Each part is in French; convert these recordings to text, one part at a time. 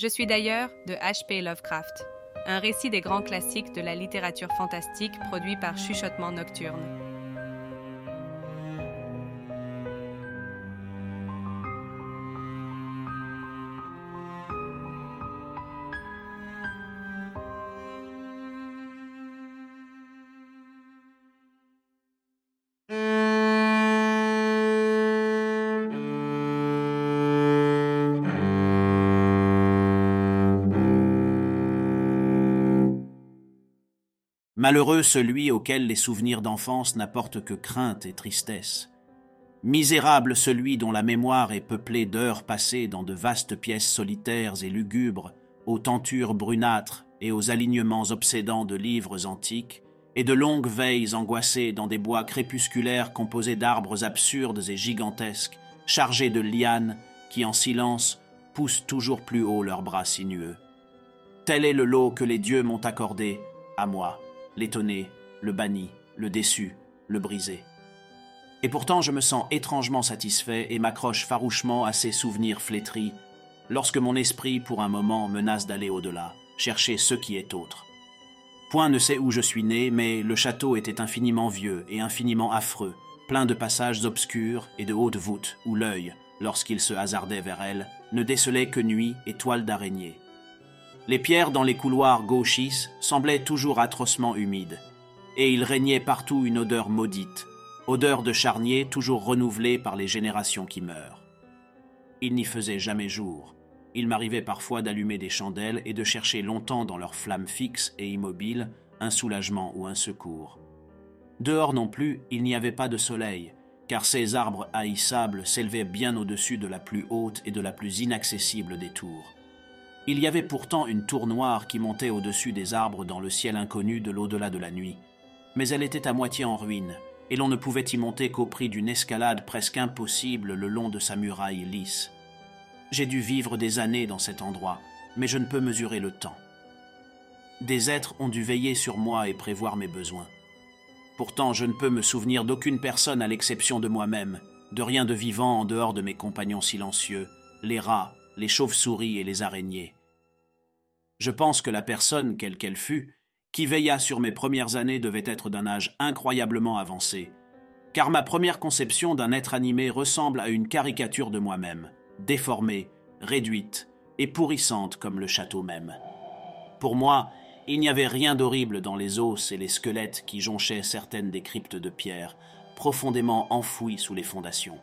Je suis d'ailleurs de H.P. Lovecraft, un récit des grands classiques de la littérature fantastique produit par Chuchotement Nocturne. Malheureux celui auquel les souvenirs d'enfance n'apportent que crainte et tristesse. Misérable celui dont la mémoire est peuplée d'heures passées dans de vastes pièces solitaires et lugubres, aux tentures brunâtres et aux alignements obsédants de livres antiques, et de longues veilles angoissées dans des bois crépusculaires composés d'arbres absurdes et gigantesques, chargés de lianes qui, en silence, poussent toujours plus haut leurs bras sinueux. Tel est le lot que les dieux m'ont accordé, à moi l'étonné, le banni, le déçu, le brisé. Et pourtant je me sens étrangement satisfait et m'accroche farouchement à ces souvenirs flétris, lorsque mon esprit pour un moment menace d'aller au-delà, chercher ce qui est autre. Point ne sait où je suis né, mais le château était infiniment vieux et infiniment affreux, plein de passages obscurs et de hautes voûtes où l'œil, lorsqu'il se hasardait vers elle, ne décelait que nuit et toiles d'araignée. Les pierres dans les couloirs gauchistes semblaient toujours atrocement humides, et il régnait partout une odeur maudite, odeur de charnier toujours renouvelée par les générations qui meurent. Il n'y faisait jamais jour. Il m'arrivait parfois d'allumer des chandelles et de chercher longtemps dans leurs flammes fixes et immobiles un soulagement ou un secours. Dehors non plus, il n'y avait pas de soleil, car ces arbres haïssables s'élevaient bien au-dessus de la plus haute et de la plus inaccessible des tours. Il y avait pourtant une tour noire qui montait au-dessus des arbres dans le ciel inconnu de l'au-delà de la nuit. Mais elle était à moitié en ruine, et l'on ne pouvait y monter qu'au prix d'une escalade presque impossible le long de sa muraille lisse. J'ai dû vivre des années dans cet endroit, mais je ne peux mesurer le temps. Des êtres ont dû veiller sur moi et prévoir mes besoins. Pourtant, je ne peux me souvenir d'aucune personne à l'exception de moi-même, de rien de vivant en dehors de mes compagnons silencieux, les rats, les chauves-souris et les araignées. Je pense que la personne, quelle qu'elle fût, qui veilla sur mes premières années devait être d'un âge incroyablement avancé, car ma première conception d'un être animé ressemble à une caricature de moi-même, déformée, réduite et pourrissante comme le château même. Pour moi, il n'y avait rien d'horrible dans les os et les squelettes qui jonchaient certaines des cryptes de pierre, profondément enfouies sous les fondations.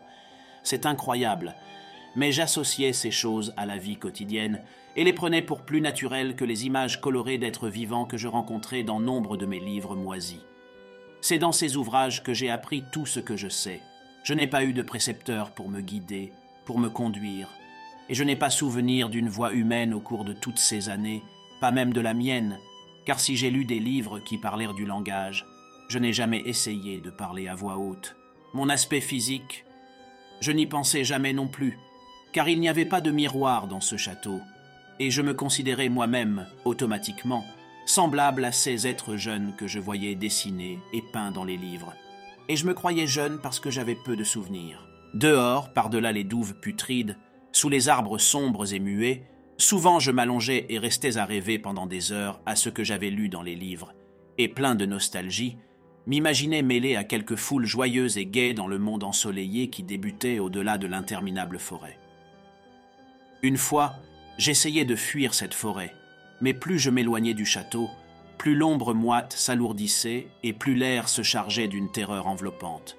C'est incroyable, mais j'associais ces choses à la vie quotidienne et les prenais pour plus naturelles que les images colorées d'êtres vivants que je rencontrais dans nombre de mes livres moisis. C'est dans ces ouvrages que j'ai appris tout ce que je sais. Je n'ai pas eu de précepteur pour me guider, pour me conduire, et je n'ai pas souvenir d'une voix humaine au cours de toutes ces années, pas même de la mienne, car si j'ai lu des livres qui parlèrent du langage, je n'ai jamais essayé de parler à voix haute. Mon aspect physique, je n'y pensais jamais non plus, car il n'y avait pas de miroir dans ce château, et je me considérais moi-même, automatiquement, semblable à ces êtres jeunes que je voyais dessinés et peints dans les livres. Et je me croyais jeune parce que j'avais peu de souvenirs. Dehors, par-delà les douves putrides, sous les arbres sombres et muets, souvent je m'allongeais et restais à rêver pendant des heures à ce que j'avais lu dans les livres, et plein de nostalgie, m'imaginais mêlé à quelque foule joyeuse et gaie dans le monde ensoleillé qui débutait au-delà de l'interminable forêt. Une fois, j'essayais de fuir cette forêt, mais plus je m'éloignais du château, plus l'ombre moite s'alourdissait et plus l'air se chargeait d'une terreur enveloppante.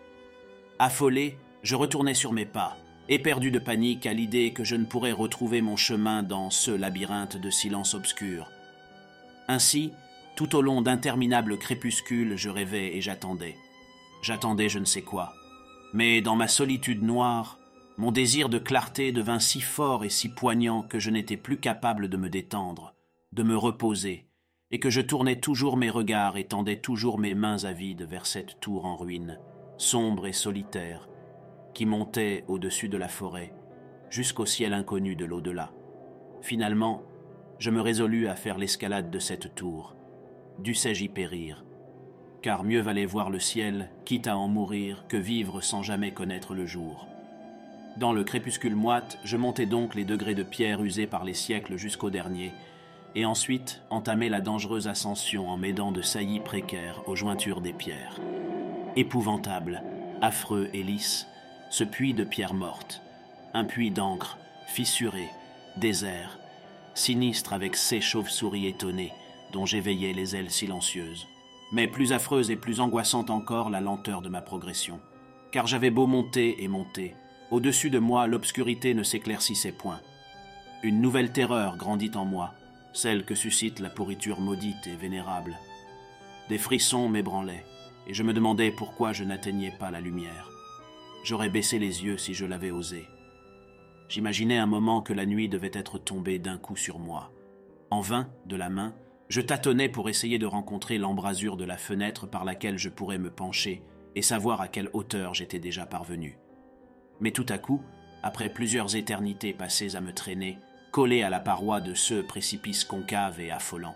Affolé, je retournais sur mes pas, éperdu de panique à l'idée que je ne pourrais retrouver mon chemin dans ce labyrinthe de silence obscur. Ainsi, tout au long d'interminables crépuscules, je rêvais et j'attendais. J'attendais je ne sais quoi. Mais dans ma solitude noire, mon désir de clarté devint si fort et si poignant que je n'étais plus capable de me détendre, de me reposer, et que je tournais toujours mes regards et tendais toujours mes mains avides vers cette tour en ruine, sombre et solitaire, qui montait au-dessus de la forêt, jusqu'au ciel inconnu de l'au-delà. Finalement, je me résolus à faire l'escalade de cette tour. Dussé-je y périr? Car mieux valait voir le ciel, quitte à en mourir, que vivre sans jamais connaître le jour. Dans le crépuscule moite, je montais donc les degrés de pierre usés par les siècles jusqu'au dernier, et ensuite entamais la dangereuse ascension en m'aidant de saillies précaires aux jointures des pierres. Épouvantable, affreux et lisse, ce puits de pierres mortes, un puits d'encre, fissuré, désert, sinistre avec ces chauves-souris étonnées dont j'éveillais les ailes silencieuses. Mais plus affreuse et plus angoissante encore la lenteur de ma progression. Car j'avais beau monter et monter, au-dessus de moi l'obscurité ne s'éclaircissait point. Une nouvelle terreur grandit en moi, celle que suscite la pourriture maudite et vénérable. Des frissons m'ébranlaient, et je me demandais pourquoi je n'atteignais pas la lumière. J'aurais baissé les yeux si je l'avais osé. J'imaginais un moment que la nuit devait être tombée d'un coup sur moi. En vain, de la main, je tâtonnais pour essayer de rencontrer l'embrasure de la fenêtre par laquelle je pourrais me pencher et savoir à quelle hauteur j'étais déjà parvenu. Mais tout à coup, après plusieurs éternités passées à me traîner, collé à la paroi de ce précipice concave et affolant,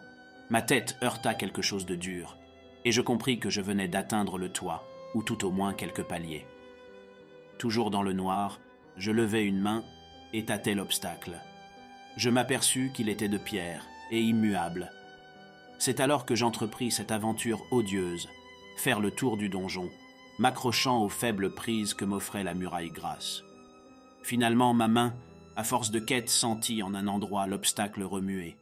ma tête heurta quelque chose de dur, et je compris que je venais d'atteindre le toit, ou tout au moins quelques paliers. Toujours dans le noir, je levai une main et tâtai l'obstacle. Je m'aperçus qu'il était de pierre et immuable. C'est alors que j'entrepris cette aventure odieuse, faire le tour du donjon, m'accrochant aux faibles prises que m'offrait la muraille grasse. Finalement, ma main, à force de quête, sentit en un endroit l'obstacle remuer.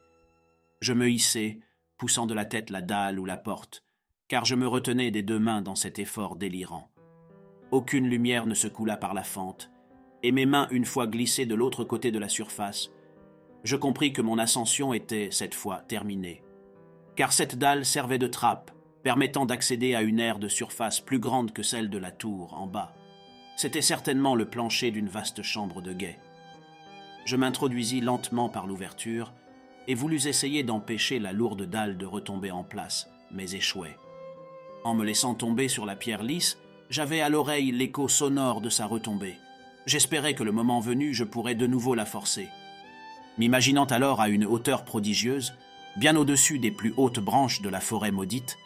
Je me hissai, poussant de la tête la dalle ou la porte, car je me retenais des deux mains dans cet effort délirant. Aucune lumière ne se coula par la fente, et mes mains une fois glissées de l'autre côté de la surface, je compris que mon ascension était, cette fois, terminée. Car cette dalle servait de trappe, permettant d'accéder à une aire de surface plus grande que celle de la tour en bas. C'était certainement le plancher d'une vaste chambre de guet. Je m'introduisis lentement par l'ouverture et voulus essayer d'empêcher la lourde dalle de retomber en place, mais échouai. En me laissant tomber sur la pierre lisse, j'avais à l'oreille l'écho sonore de sa retombée. J'espérais que le moment venu, je pourrais de nouveau la forcer. M'imaginant alors à une hauteur prodigieuse, bien au-dessus des plus hautes branches de la forêt maudite,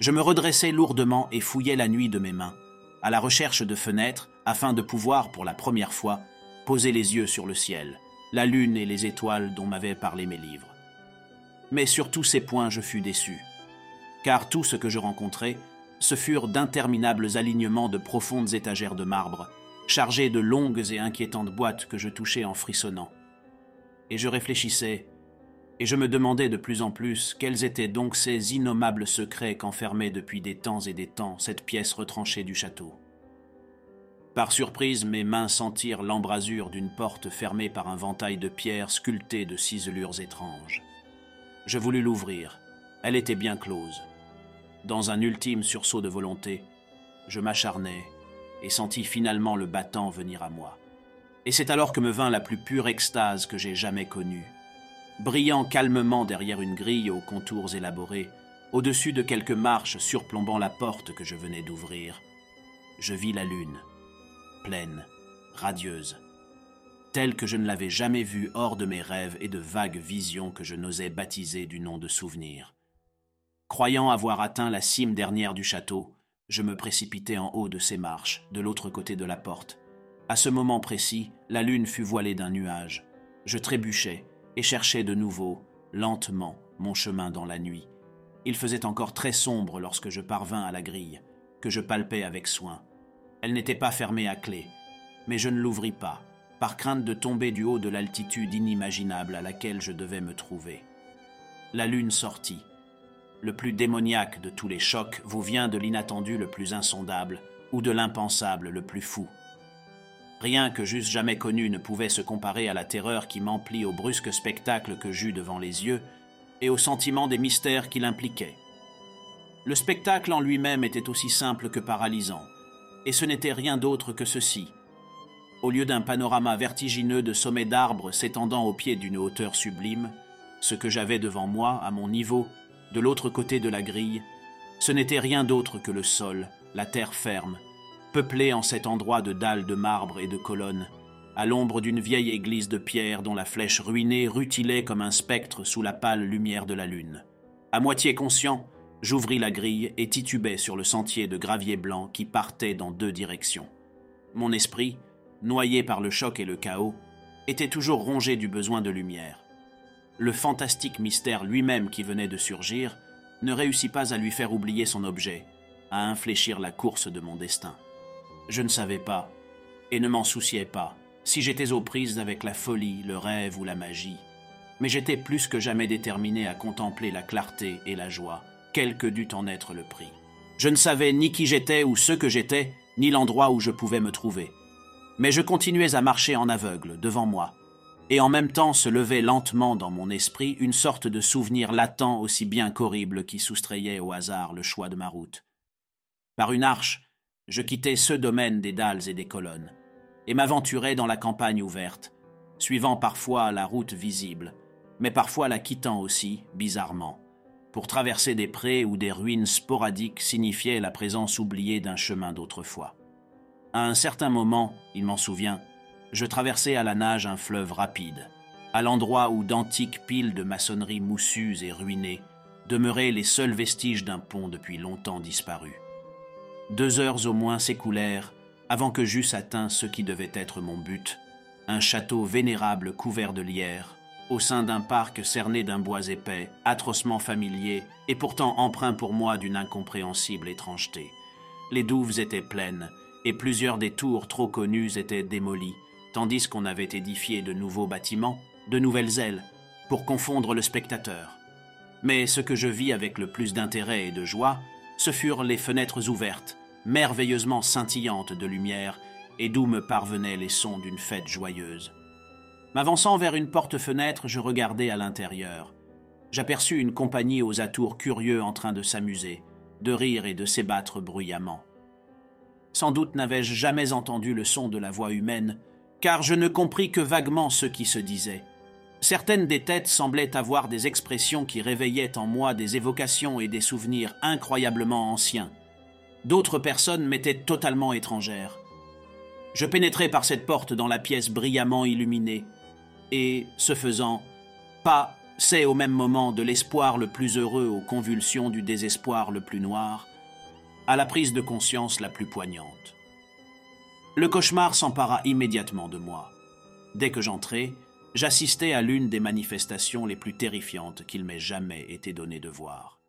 je me redressai lourdement et fouillai la nuit de mes mains, à la recherche de fenêtres, afin de pouvoir, pour la première fois, poser les yeux sur le ciel, la lune et les étoiles dont m'avaient parlé mes livres. Mais sur tous ces points je fus déçu, car tout ce que je rencontrai, ce furent d'interminables alignements de profondes étagères de marbre, chargées de longues et inquiétantes boîtes que je touchais en frissonnant. Et je réfléchissais, et je me demandais de plus en plus quels étaient donc ces innommables secrets qu'enfermait depuis des temps et des temps cette pièce retranchée du château. Par surprise, mes mains sentirent l'embrasure d'une porte fermée par un ventail de pierres sculptées de ciselures étranges. Je voulus l'ouvrir. Elle était bien close. Dans un ultime sursaut de volonté, je m'acharnai et sentis finalement le battant venir à moi. Et c'est alors que me vint la plus pure extase que j'ai jamais connue. Brillant calmement derrière une grille aux contours élaborés, au-dessus de quelques marches surplombant la porte que je venais d'ouvrir, je vis la lune, pleine, radieuse, telle que je ne l'avais jamais vue hors de mes rêves et de vagues visions que je n'osais baptiser du nom de souvenir. Croyant avoir atteint la cime dernière du château, je me précipitai en haut de ces marches, de l'autre côté de la porte. À ce moment précis, la lune fut voilée d'un nuage. Je trébuchais et cherchais de nouveau, lentement, mon chemin dans la nuit. Il faisait encore très sombre lorsque je parvins à la grille, que je palpai avec soin. Elle n'était pas fermée à clé, mais je ne l'ouvris pas, par crainte de tomber du haut de l'altitude inimaginable à laquelle je devais me trouver. La lune sortit, le plus démoniaque de tous les chocs vous vient de l'inattendu le plus insondable ou de l'impensable le plus fou. Rien que j'eusse jamais connu ne pouvait se comparer à la terreur qui m'emplit au brusque spectacle que j'eus devant les yeux et au sentiment des mystères qu'il impliquait. Le spectacle en lui-même était aussi simple que paralysant, et ce n'était rien d'autre que ceci. Au lieu d'un panorama vertigineux de sommets d'arbres s'étendant au pied d'une hauteur sublime, ce que j'avais devant moi, à mon niveau, de l'autre côté de la grille, ce n'était rien d'autre que le sol, la terre ferme, peuplée en cet endroit de dalles de marbre et de colonnes, à l'ombre d'une vieille église de pierre dont la flèche ruinée rutilait comme un spectre sous la pâle lumière de la lune. À moitié conscient, j'ouvris la grille et titubai sur le sentier de gravier blanc qui partait dans deux directions. Mon esprit, noyé par le choc et le chaos, était toujours rongé du besoin de lumière. Le fantastique mystère lui-même qui venait de surgir ne réussit pas à lui faire oublier son objet, à infléchir la course de mon destin. Je ne savais pas, et ne m'en souciais pas, si j'étais aux prises avec la folie, le rêve ou la magie, mais j'étais plus que jamais déterminé à contempler la clarté et la joie, quel que dût en être le prix. Je ne savais ni qui j'étais ou ce que j'étais, ni l'endroit où je pouvais me trouver. Mais je continuais à marcher en aveugle devant moi, et en même temps se levait lentement dans mon esprit une sorte de souvenir latent aussi bien qu'horrible qui soustrayait au hasard le choix de ma route. Par une arche, je quittais ce domaine des dalles et des colonnes, et m'aventurais dans la campagne ouverte, suivant parfois la route visible, mais parfois la quittant aussi, bizarrement, pour traverser des prés où des ruines sporadiques signifiaient la présence oubliée d'un chemin d'autrefois. À un certain moment, il m'en souvient, je traversais à la nage un fleuve rapide, à l'endroit où d'antiques piles de maçonnerie moussues et ruinées demeuraient les seuls vestiges d'un pont depuis longtemps disparu. Deux heures au moins s'écoulèrent avant que j'eusse atteint ce qui devait être mon but, un château vénérable couvert de lierre, au sein d'un parc cerné d'un bois épais, atrocement familier, et pourtant empreint pour moi d'une incompréhensible étrangeté. Les douves étaient pleines, et plusieurs des tours trop connues étaient démolies, tandis qu'on avait édifié de nouveaux bâtiments, de nouvelles ailes, pour confondre le spectateur. Mais ce que je vis avec le plus d'intérêt et de joie, ce furent les fenêtres ouvertes, merveilleusement scintillantes de lumière, et d'où me parvenaient les sons d'une fête joyeuse. M'avançant vers une porte-fenêtre, je regardai à l'intérieur. J'aperçus une compagnie aux atours curieux en train de s'amuser, de rire et de s'ébattre bruyamment. Sans doute n'avais-je jamais entendu le son de la voix humaine, car je ne compris que vaguement ce qui se disait. Certaines des têtes semblaient avoir des expressions qui réveillaient en moi des évocations et des souvenirs incroyablement anciens. D'autres personnes m'étaient totalement étrangères. Je pénétrai par cette porte dans la pièce brillamment illuminée, et, ce faisant, pas c'est au même moment de l'espoir le plus heureux aux convulsions du désespoir le plus noir, à la prise de conscience la plus poignante. Le cauchemar s'empara immédiatement de moi. Dès que j'entrai, j'assistais à l'une des manifestations les plus terrifiantes qu'il m'ait jamais été donné de voir.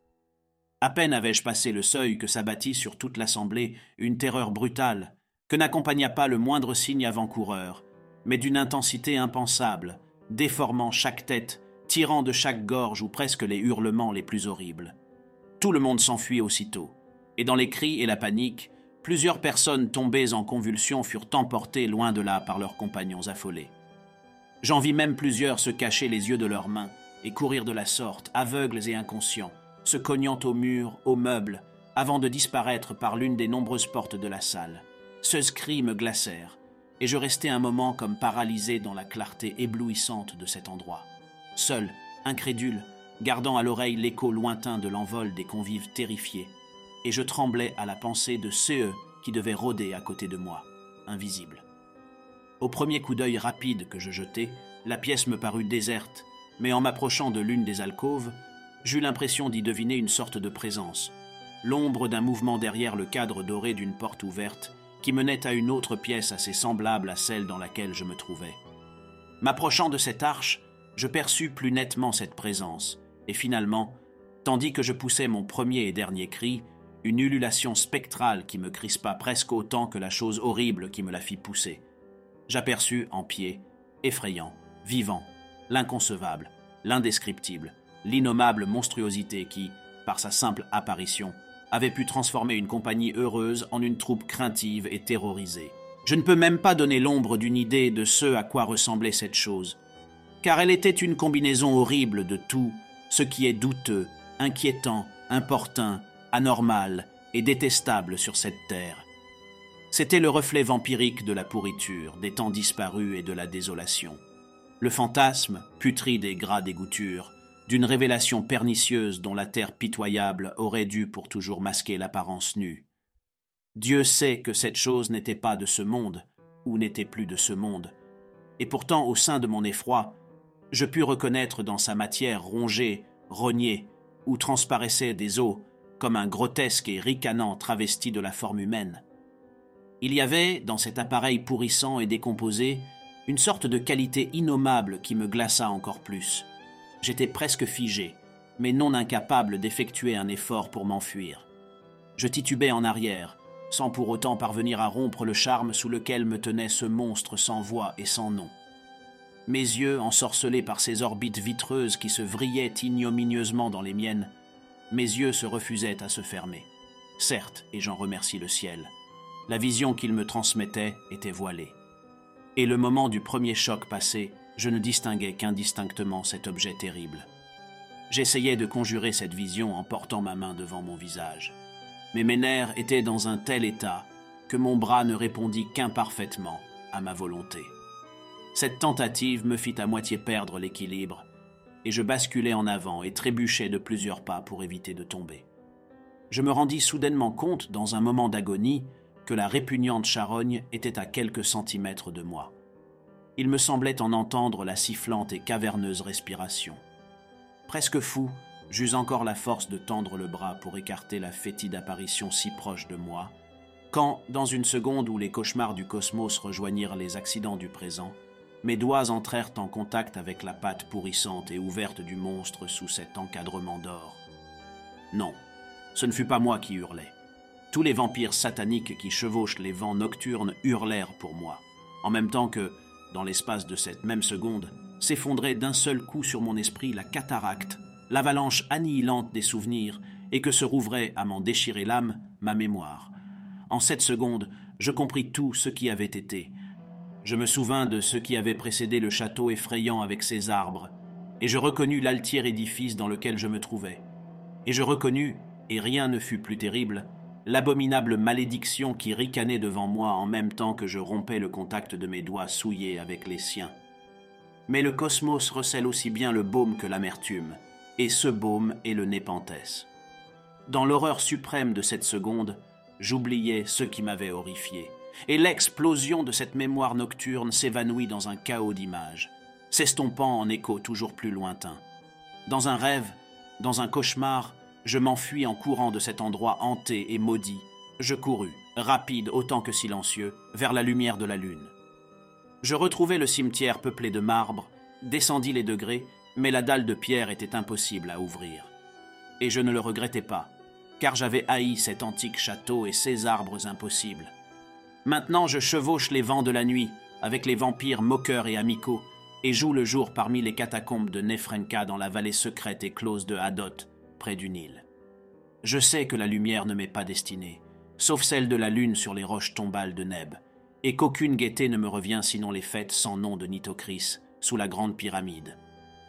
À peine avais-je passé le seuil que s'abattit sur toute l'assemblée une terreur brutale, que n'accompagna pas le moindre signe avant-coureur, mais d'une intensité impensable, déformant chaque tête, tirant de chaque gorge ou presque les hurlements les plus horribles. Tout le monde s'enfuit aussitôt, et dans les cris et la panique, plusieurs personnes tombées en convulsions furent emportées loin de là par leurs compagnons affolés. J'en vis même plusieurs se cacher les yeux de leurs mains et courir de la sorte, aveugles et inconscients, se cognant aux murs, aux meubles, avant de disparaître par l'une des nombreuses portes de la salle. Ce cris me glacèrent, et je restai un moment comme paralysé dans la clarté éblouissante de cet endroit. Seul, incrédule, gardant à l'oreille l'écho lointain de l'envol des convives terrifiés, et je tremblais à la pensée de ceux qui devaient rôder à côté de moi, invisibles. Au premier coup d'œil rapide que je jetai, la pièce me parut déserte, mais en m'approchant de l'une des alcôves, j'eus l'impression d'y deviner une sorte de présence, l'ombre d'un mouvement derrière le cadre doré d'une porte ouverte qui menait à une autre pièce assez semblable à celle dans laquelle je me trouvais. M'approchant de cette arche, je perçus plus nettement cette présence, et finalement, tandis que je poussais mon premier et dernier cri, une ululation spectrale qui me crispa presque autant que la chose horrible qui me la fit pousser. J'aperçus en pied, effrayant, vivant, l'inconcevable, l'indescriptible, l'innommable monstruosité qui, par sa simple apparition, avait pu transformer une compagnie heureuse en une troupe craintive et terrorisée. Je ne peux même pas donner l'ombre d'une idée de ce à quoi ressemblait cette chose, car elle était une combinaison horrible de tout ce qui est douteux, inquiétant, importun, anormal et détestable sur cette terre. C'était le reflet vampirique de la pourriture, des temps disparus et de la désolation. Le fantasme, putride et gras dégoûture, d'une révélation pernicieuse dont la terre pitoyable aurait dû pour toujours masquer l'apparence nue. Dieu sait que cette chose n'était pas de ce monde, ou n'était plus de ce monde, et pourtant au sein de mon effroi, je pus reconnaître dans sa matière rongée, rognée, où transparaissaient des os, comme un grotesque et ricanant travesti de la forme humaine. Il y avait, dans cet appareil pourrissant et décomposé, une sorte de qualité innommable qui me glaça encore plus. J'étais presque figé, mais non incapable d'effectuer un effort pour m'enfuir. Je titubais en arrière, sans pour autant parvenir à rompre le charme sous lequel me tenait ce monstre sans voix et sans nom. Mes yeux, ensorcelés par ces orbites vitreuses qui se vrillaient ignominieusement dans les miennes, mes yeux se refusaient à se fermer. Certes, et j'en remercie le ciel, la vision qu'il me transmettait était voilée. Et le moment du premier choc passé, je ne distinguais qu'indistinctement cet objet terrible. J'essayais de conjurer cette vision en portant ma main devant mon visage. Mais mes nerfs étaient dans un tel état que mon bras ne répondit qu'imparfaitement à ma volonté. Cette tentative me fit à moitié perdre l'équilibre, et je basculais en avant et trébuchais de plusieurs pas pour éviter de tomber. Je me rendis soudainement compte, dans un moment d'agonie, que la répugnante charogne était à quelques centimètres de moi. Il me semblait en entendre la sifflante et caverneuse respiration. Presque fou, j'eus encore la force de tendre le bras pour écarter la fétide apparition si proche de moi, quand, dans une seconde où les cauchemars du cosmos rejoignirent les accidents du présent, mes doigts entrèrent en contact avec la patte pourrissante et ouverte du monstre sous cet encadrement d'or. Non, ce ne fut pas moi qui hurlais. Tous les vampires sataniques qui chevauchent les vents nocturnes hurlèrent pour moi, en même temps que, dans l'espace de cette même seconde, s'effondrait d'un seul coup sur mon esprit la cataracte, l'avalanche annihilante des souvenirs, et que se rouvrait, à m'en déchirer l'âme, ma mémoire. En cette seconde, je compris tout ce qui avait été. Je me souvins de ce qui avait précédé le château effrayant avec ses arbres, et je reconnus l'altier édifice dans lequel je me trouvais. Et je reconnus, et rien ne fut plus terrible, l'abominable malédiction qui ricanait devant moi en même temps que je rompais le contact de mes doigts souillés avec les siens. Mais le cosmos recèle aussi bien le baume que l'amertume, et ce baume est le népenthes. Dans l'horreur suprême de cette seconde, j'oubliais ce qui m'avait horrifié, et l'explosion de cette mémoire nocturne s'évanouit dans un chaos d'images, s'estompant en échos toujours plus lointains. Dans un rêve, dans un cauchemar, je m'enfuis en courant de cet endroit hanté et maudit. Je courus, rapide autant que silencieux, vers la lumière de la lune. Je retrouvai le cimetière peuplé de marbre, descendis les degrés, mais la dalle de pierre était impossible à ouvrir. Et je ne le regrettais pas, car j'avais haï cet antique château et ses arbres impossibles. Maintenant je chevauche les vents de la nuit, avec les vampires moqueurs et amicaux, et joue le jour parmi les catacombes de Nefrenka dans la vallée secrète et close de Hadot, près du Nil. Je sais que la lumière ne m'est pas destinée, sauf celle de la lune sur les roches tombales de Neb, et qu'aucune gaieté ne me revient sinon les fêtes sans nom de Nitocris, sous la grande pyramide.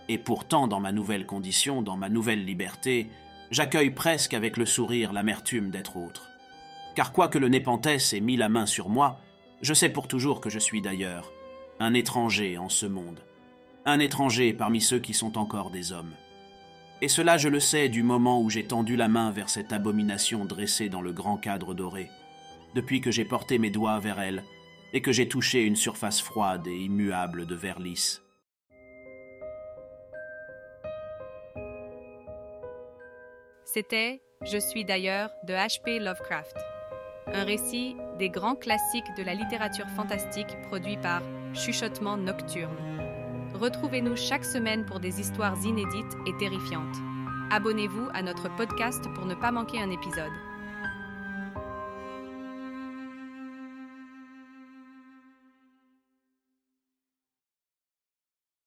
Et pourtant, dans ma nouvelle condition, dans ma nouvelle liberté, j'accueille presque avec le sourire l'amertume d'être autre. Car quoique le Népenthes ait mis la main sur moi, je sais pour toujours que je suis d'ailleurs, un étranger en ce monde, un étranger parmi ceux qui sont encore des hommes. Et cela je le sais du moment où j'ai tendu la main vers cette abomination dressée dans le grand cadre doré, depuis que j'ai porté mes doigts vers elle, et que j'ai touché une surface froide et immuable de verre lisse. C'était Je suis d'ailleurs de H.P. Lovecraft, un récit des grands classiques de la littérature fantastique produit par Chuchotement Nocturne. Retrouvez-nous chaque semaine pour des histoires inédites et terrifiantes. Abonnez-vous à notre podcast pour ne pas manquer un épisode.